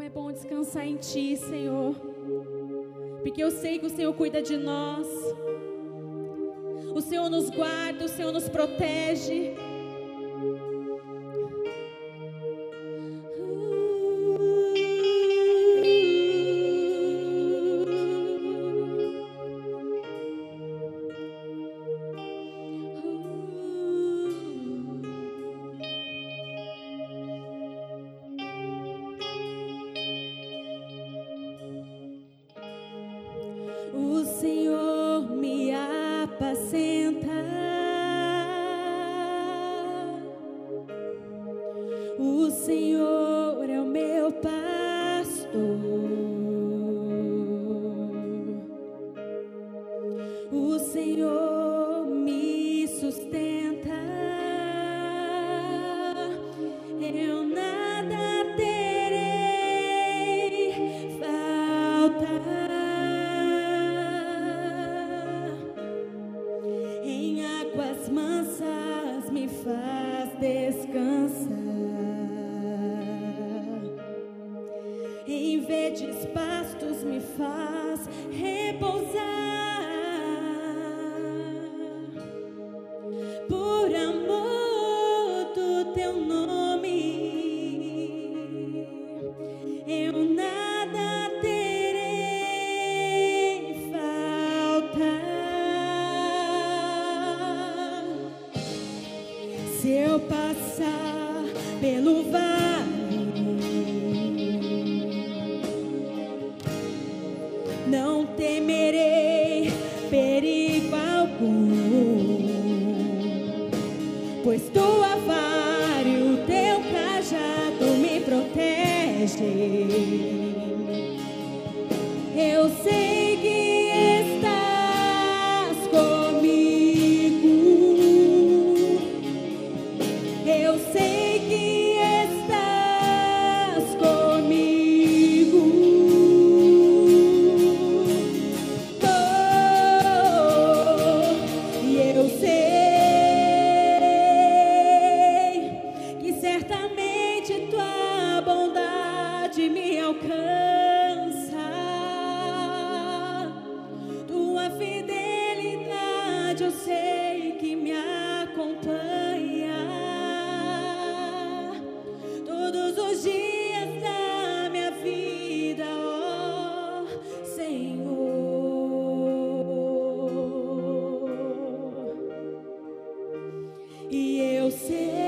Como é bom descansar em Ti, Senhor. Porque eu sei que o Senhor cuida de nós. O Senhor nos guarda, o Senhor nos protege. Senhor é o meu pastor. O Senhor me sustenta. Eu verdes pastos me faz repousar. Por amor do teu nome, eu nada terei falta. Se eu passar pelo vale pois tua vara e o teu cajado me protege. Eu sei. que me acompanha todos os dias da minha vida, ó Senhor. E eu sei.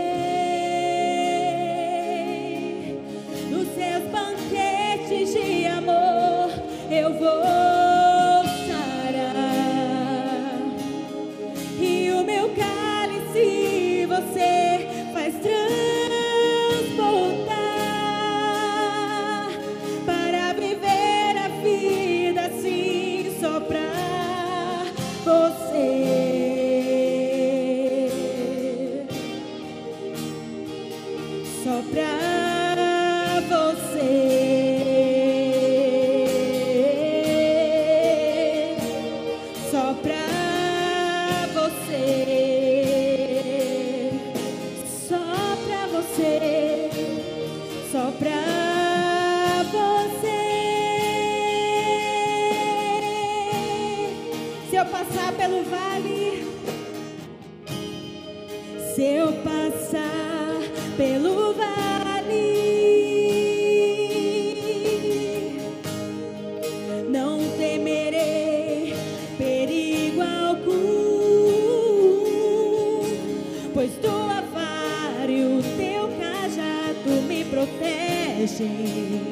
E você faz transportar para viver a vida assim só pra você. Só pra você. Só pra eu passar pelo vale, se eu passar pelo vale, não temerei perigo algum, pois tua vara e o teu cajado me protegem.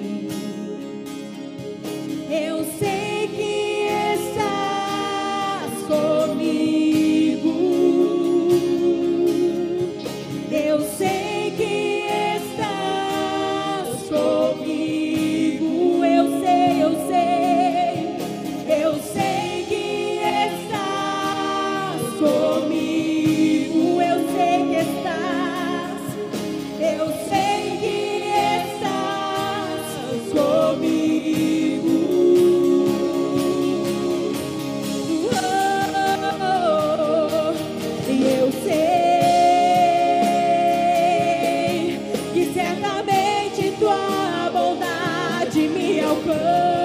Lord.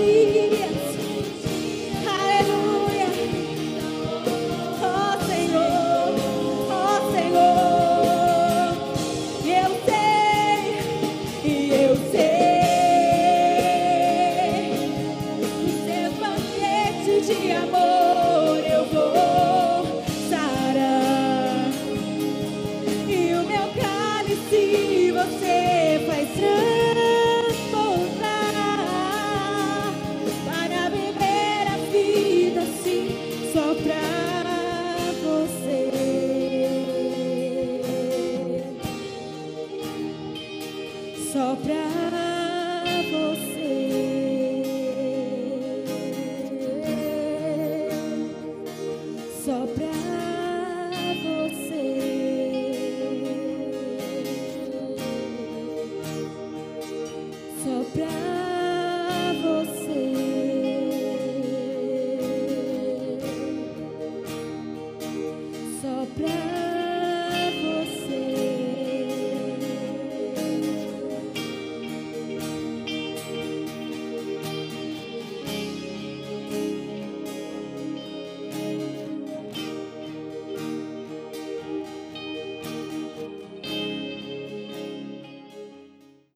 Todos